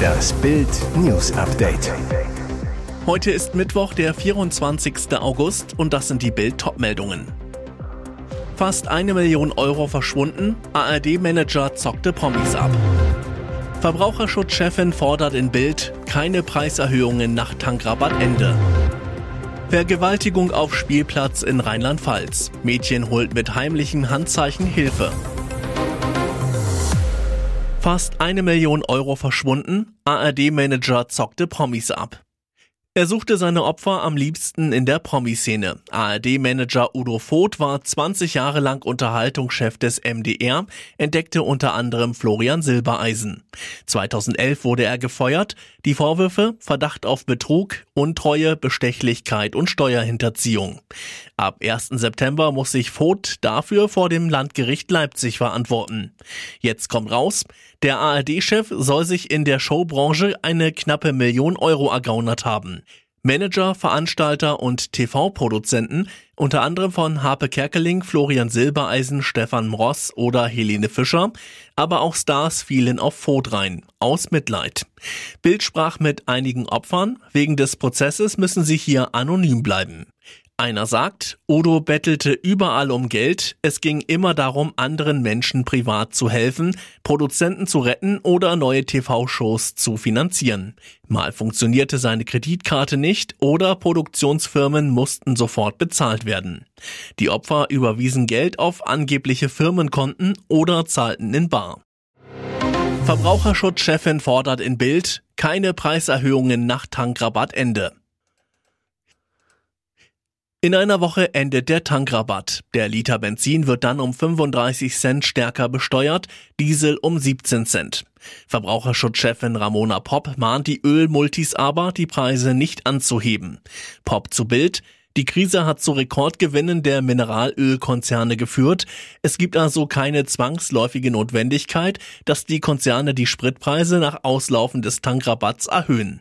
Das Bild News Update. Heute ist Mittwoch, der 24. August und das sind die Bild Topmeldungen. Fast eine Million Euro verschwunden, ARD-Manager zockte Promis ab. Verbraucherschutzchefin fordert in Bild keine Preiserhöhungen nach Tankrabattende. Vergewaltigung auf Spielplatz in Rheinland-Pfalz. Mädchen holt mit heimlichem Handzeichen Hilfe. Fast eine Million Euro verschwunden. ARD-Manager zockte Promis ab. Er suchte seine Opfer am liebsten in der Promiszene. ARD-Manager Udo Voth war 20 Jahre lang Unterhaltungschef des MDR, entdeckte unter anderem Florian Silbereisen. 2011 wurde er gefeuert. Die Vorwürfe Verdacht auf Betrug, Untreue, Bestechlichkeit und Steuerhinterziehung. Ab 1. September muss sich Voth dafür vor dem Landgericht Leipzig verantworten. Jetzt kommt raus, der ARD-Chef soll sich in der Showbranche eine knappe Million Euro ergaunert haben. Manager, Veranstalter und TV-Produzenten, unter anderem von Harpe Kerkeling, Florian Silbereisen, Stefan Mross oder Helene Fischer, aber auch Stars fielen auf Voth rein, aus Mitleid. Bild sprach mit einigen Opfern, wegen des Prozesses müssen sie hier anonym bleiben. Einer sagt, Odo bettelte überall um Geld, es ging immer darum, anderen Menschen privat zu helfen, Produzenten zu retten oder neue TV-Shows zu finanzieren. Mal funktionierte seine Kreditkarte nicht oder Produktionsfirmen mussten sofort bezahlt werden. Die Opfer überwiesen Geld auf angebliche Firmenkonten oder zahlten in Bar. Verbraucherschutzchefin fordert in Bild keine Preiserhöhungen nach Tankrabattende. In einer Woche endet der Tankrabatt. Der Liter Benzin wird dann um 35 Cent stärker besteuert, Diesel um 17 Cent. Verbraucherschutzchefin Ramona Popp mahnt die Ölmultis aber, die Preise nicht anzuheben. Popp zu Bild. Die Krise hat zu Rekordgewinnen der Mineralölkonzerne geführt. Es gibt also keine zwangsläufige Notwendigkeit, dass die Konzerne die Spritpreise nach Auslaufen des Tankrabatts erhöhen.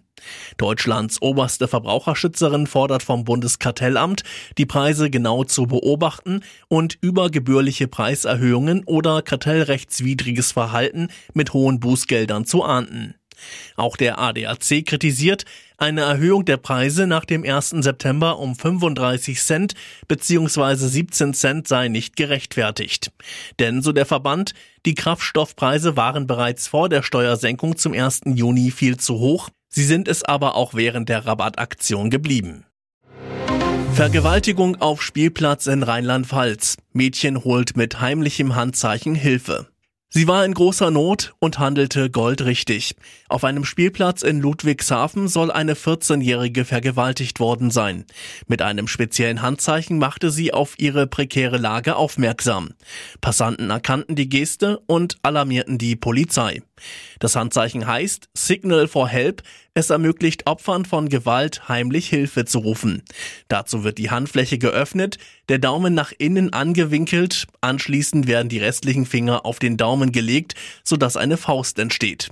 Deutschlands oberste Verbraucherschützerin fordert vom Bundeskartellamt, die Preise genau zu beobachten und übergebührliche Preiserhöhungen oder kartellrechtswidriges Verhalten mit hohen Bußgeldern zu ahnden. Auch der ADAC kritisiert, eine Erhöhung der Preise nach dem 1. September um 35 Cent bzw. 17 Cent sei nicht gerechtfertigt. Denn, so der Verband, die Kraftstoffpreise waren bereits vor der Steuersenkung zum 1. Juni viel zu hoch, Sie sind es aber auch während der Rabattaktion geblieben. Vergewaltigung auf Spielplatz in Rheinland-Pfalz. Mädchen holt mit heimlichem Handzeichen Hilfe. Sie war in großer Not und handelte goldrichtig. Auf einem Spielplatz in Ludwigshafen soll eine 14-Jährige vergewaltigt worden sein. Mit einem speziellen Handzeichen machte sie auf ihre prekäre Lage aufmerksam. Passanten erkannten die Geste und alarmierten die Polizei. Das Handzeichen heißt Signal for Help. Es ermöglicht Opfern von Gewalt heimlich Hilfe zu rufen. Dazu wird die Handfläche geöffnet, der Daumen nach innen angewinkelt, anschließend werden die restlichen Finger auf den Daumen gelegt, sodass eine Faust entsteht.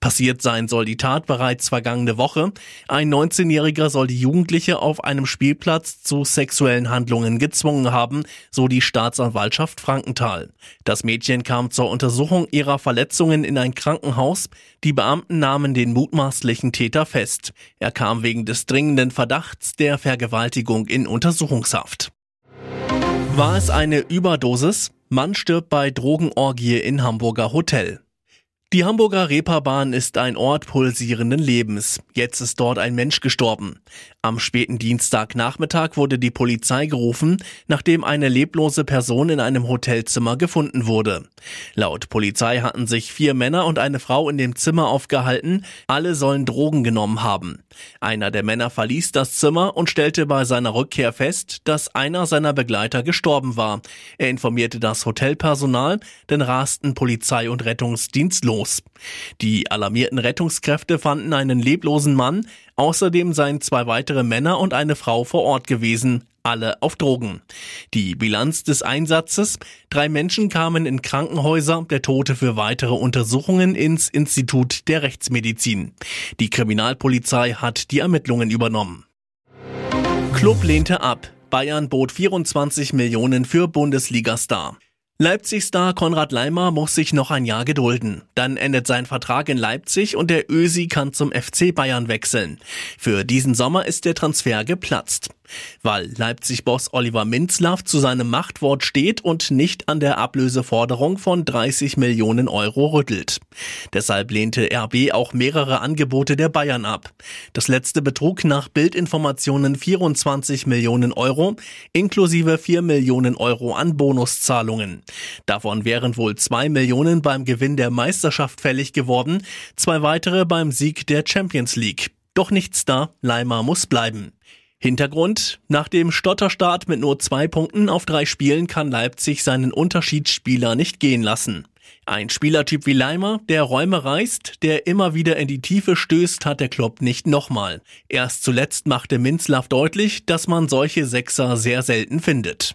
Passiert sein soll die Tat bereits vergangene Woche. Ein 19-Jähriger soll die Jugendliche auf einem Spielplatz zu sexuellen Handlungen gezwungen haben, so die Staatsanwaltschaft Frankenthal. Das Mädchen kam zur Untersuchung ihrer Verletzungen in ein Krankenhaus. Die Beamten nahmen den mutmaßlichen Täter fest. Er kam wegen des dringenden Verdachts der Vergewaltigung in Untersuchungshaft. War es eine Überdosis? Mann stirbt bei Drogenorgie in Hamburger Hotel. Die Hamburger Reeperbahn ist ein Ort pulsierenden Lebens. Jetzt ist dort ein Mensch gestorben. Am späten Dienstagnachmittag wurde die Polizei gerufen, nachdem eine leblose Person in einem Hotelzimmer gefunden wurde. Laut Polizei hatten sich vier Männer und eine Frau in dem Zimmer aufgehalten. Alle sollen Drogen genommen haben. Einer der Männer verließ das Zimmer und stellte bei seiner Rückkehr fest, dass einer seiner Begleiter gestorben war. Er informierte das Hotelpersonal, denn rasten Polizei und Rettungsdienst los. Die alarmierten Rettungskräfte fanden einen leblosen Mann, außerdem seien zwei weitere Männer und eine Frau vor Ort gewesen, alle auf Drogen. Die Bilanz des Einsatzes, drei Menschen kamen in Krankenhäuser, der Tote für weitere Untersuchungen ins Institut der Rechtsmedizin. Die Kriminalpolizei hat die Ermittlungen übernommen. Club lehnte ab. Bayern bot 24 Millionen für Bundesliga-Star. Leipzig-Star Konrad Leimer muss sich noch ein Jahr gedulden. Dann endet sein Vertrag in Leipzig und der Ösi kann zum FC Bayern wechseln. Für diesen Sommer ist der Transfer geplatzt. Weil Leipzig-Boss Oliver Minzlaff zu seinem Machtwort steht und nicht an der Ablöseforderung von 30 Millionen Euro rüttelt. Deshalb lehnte RB auch mehrere Angebote der Bayern ab. Das letzte betrug nach Bildinformationen 24 Millionen Euro, inklusive 4 Millionen Euro an Bonuszahlungen. Davon wären wohl zwei Millionen beim Gewinn der Meisterschaft fällig geworden, zwei weitere beim Sieg der Champions League. Doch nichts da, Leimer muss bleiben. Hintergrund, nach dem Stotterstart mit nur zwei Punkten auf drei Spielen kann Leipzig seinen Unterschiedsspieler nicht gehen lassen. Ein Spielertyp wie Leimer, der Räume reißt, der immer wieder in die Tiefe stößt, hat der Club nicht nochmal. Erst zuletzt machte Minzlaff deutlich, dass man solche Sechser sehr selten findet.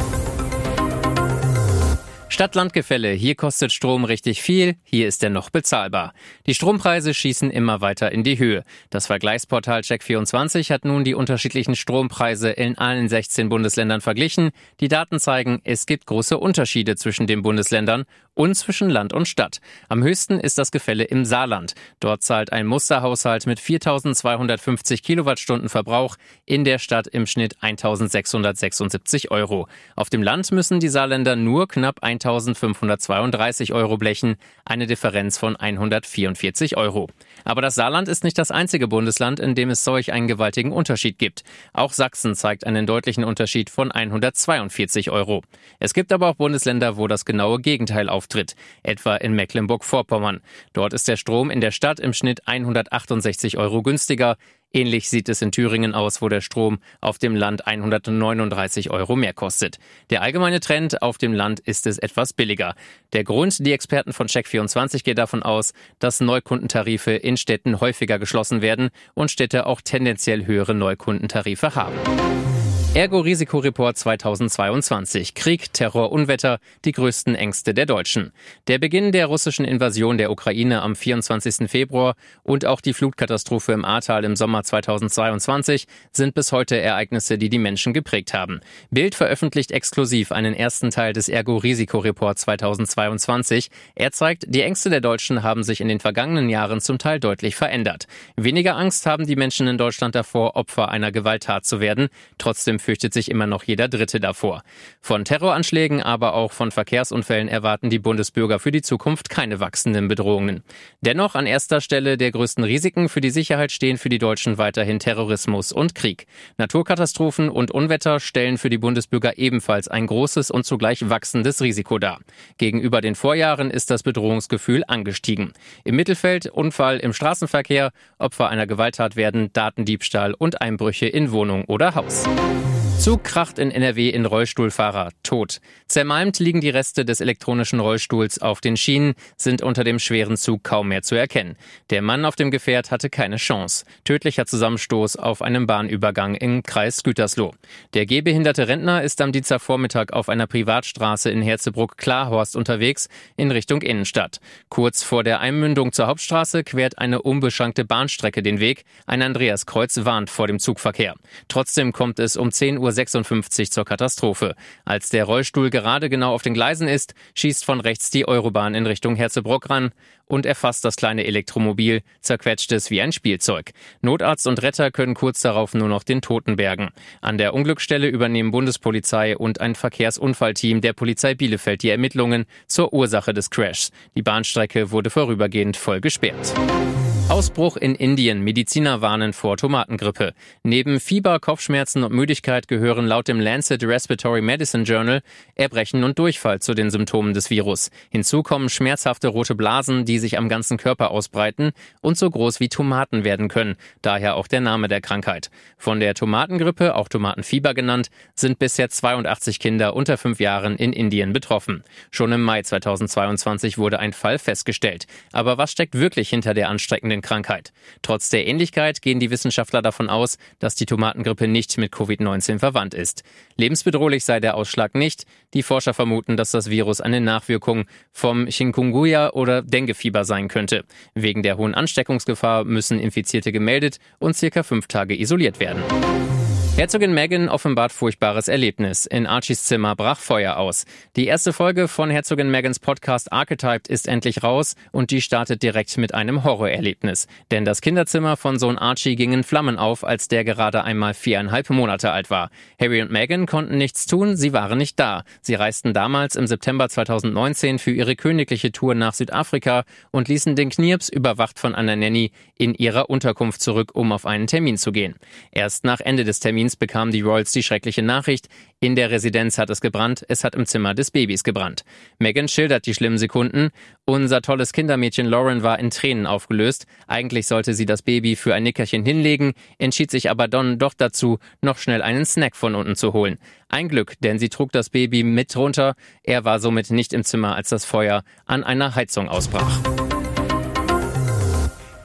Stadt-Land-Gefälle. Hier kostet Strom richtig viel, hier ist er noch bezahlbar. Die Strompreise schießen immer weiter in die Höhe. Das Vergleichsportal Check24 hat nun die unterschiedlichen Strompreise in allen 16 Bundesländern verglichen. Die Daten zeigen, es gibt große Unterschiede zwischen den Bundesländern und zwischen Land und Stadt. Am höchsten ist das Gefälle im Saarland. Dort zahlt ein Musterhaushalt mit 4250 Kilowattstunden Verbrauch in der Stadt im Schnitt 1676 Euro. Auf dem Land müssen die Saarländer nur knapp 1532 Euro blechen, eine Differenz von 144 Euro. Aber das Saarland ist nicht das einzige Bundesland, in dem es solch einen gewaltigen Unterschied gibt. Auch Sachsen zeigt einen deutlichen Unterschied von 142 Euro. Es gibt aber auch Bundesländer, wo das genaue Gegenteil auf auftritt, etwa in Mecklenburg-Vorpommern. Dort ist der Strom in der Stadt im Schnitt 168 Euro günstiger. Ähnlich sieht es in Thüringen aus, wo der Strom auf dem Land 139 Euro mehr kostet. Der allgemeine Trend auf dem Land ist es etwas billiger. Der Grund, die Experten von Check24 gehen davon aus, dass Neukundentarife in Städten häufiger geschlossen werden und Städte auch tendenziell höhere Neukundentarife haben. Ergo-Risikoreport 2022. Krieg, Terror, Unwetter, die größten Ängste der Deutschen. Der Beginn der russischen Invasion der Ukraine am 24. Februar und auch die Flutkatastrophe im Ahrtal im Sommer 2022 sind bis heute Ereignisse, die die Menschen geprägt haben. Bild veröffentlicht exklusiv einen ersten Teil des Ergo-Risikoreport 2022. Er zeigt, die Ängste der Deutschen haben sich in den vergangenen Jahren zum Teil deutlich verändert. Weniger Angst haben die Menschen in Deutschland davor, Opfer einer Gewalttat zu werden. Trotzdem fürchtet sich immer noch jeder Dritte davor. Von Terroranschlägen, aber auch von Verkehrsunfällen erwarten die Bundesbürger für die Zukunft keine wachsenden Bedrohungen. Dennoch an erster Stelle der größten Risiken für die Sicherheit stehen für die Deutschen weiterhin Terrorismus und Krieg. Naturkatastrophen und Unwetter stellen für die Bundesbürger ebenfalls ein großes und zugleich wachsendes Risiko dar. Gegenüber den Vorjahren ist das Bedrohungsgefühl angestiegen. Im Mittelfeld Unfall im Straßenverkehr, Opfer einer Gewalttat werden, Datendiebstahl und Einbrüche in Wohnung oder Haus. Zug kracht in NRW in Rollstuhlfahrer, tot. Zermalmt liegen die Reste des elektronischen Rollstuhls auf den Schienen, sind unter dem schweren Zug kaum mehr zu erkennen. Der Mann auf dem Gefährt hatte keine Chance. Tödlicher Zusammenstoß auf einem Bahnübergang im Kreis Gütersloh. Der gehbehinderte Rentner ist am Dienstagvormittag auf einer Privatstraße in Herzebruck-Klarhorst unterwegs in Richtung Innenstadt. Kurz vor der Einmündung zur Hauptstraße quert eine unbeschankte Bahnstrecke den Weg. Ein Andreaskreuz warnt vor dem Zugverkehr. Trotzdem kommt es um 10 Uhr 56 zur Katastrophe. Als der Rollstuhl gerade genau auf den Gleisen ist, schießt von rechts die Eurobahn in Richtung Herzebrock ran und erfasst das kleine Elektromobil, zerquetscht es wie ein Spielzeug. Notarzt und Retter können kurz darauf nur noch den Toten bergen. An der Unglücksstelle übernehmen Bundespolizei und ein Verkehrsunfallteam der Polizei Bielefeld die Ermittlungen zur Ursache des Crashs. Die Bahnstrecke wurde vorübergehend voll gesperrt. Ausbruch in Indien. Mediziner warnen vor Tomatengrippe. Neben Fieber, Kopfschmerzen und Müdigkeit gehören laut dem Lancet Respiratory Medicine Journal Erbrechen und Durchfall zu den Symptomen des Virus. Hinzu kommen schmerzhafte rote Blasen, die sich am ganzen Körper ausbreiten und so groß wie Tomaten werden können. Daher auch der Name der Krankheit. Von der Tomatengrippe, auch Tomatenfieber genannt, sind bisher 82 Kinder unter fünf Jahren in Indien betroffen. Schon im Mai 2022 wurde ein Fall festgestellt. Aber was steckt wirklich hinter der anstreckenden Familienkrankheit. Trotz der Ähnlichkeit gehen die Wissenschaftler davon aus, dass die Tomatengrippe nicht mit Covid-19 verwandt ist. Lebensbedrohlich sei der Ausschlag nicht. Die Forscher vermuten, dass das Virus eine Nachwirkung vom Chikungunya oder Denguefieber sein könnte. Wegen der hohen Ansteckungsgefahr müssen Infizierte gemeldet und circa fünf Tage isoliert werden. Herzogin Meghan offenbart furchtbares Erlebnis. In Archies Zimmer brach Feuer aus. Die erste Folge von Herzogin Megans Podcast Archetyped ist endlich raus und die startet direkt mit einem Horrorerlebnis. Denn das Kinderzimmer von Sohn Archie ging in Flammen auf, als der gerade einmal viereinhalb Monate alt war. Harry und Meghan konnten nichts tun, sie waren nicht da. Sie reisten damals im September 2019 für ihre königliche Tour nach Südafrika und ließen den Knirps, überwacht von einer Nanny, in ihrer Unterkunft zurück, um auf einen Termin zu gehen. Erst nach Ende des Termins Termins bekamen die Royals die schreckliche Nachricht, in der Residenz hat es gebrannt, es hat im Zimmer des Babys gebrannt. Megan schildert die schlimmen Sekunden. Unser tolles Kindermädchen Lauren war in Tränen aufgelöst. Eigentlich sollte sie das Baby für ein Nickerchen hinlegen, entschied sich aber Don doch dazu, noch schnell einen Snack von unten zu holen. Ein Glück, denn sie trug das Baby mit runter. Er war somit nicht im Zimmer, als das Feuer an einer Heizung ausbrach.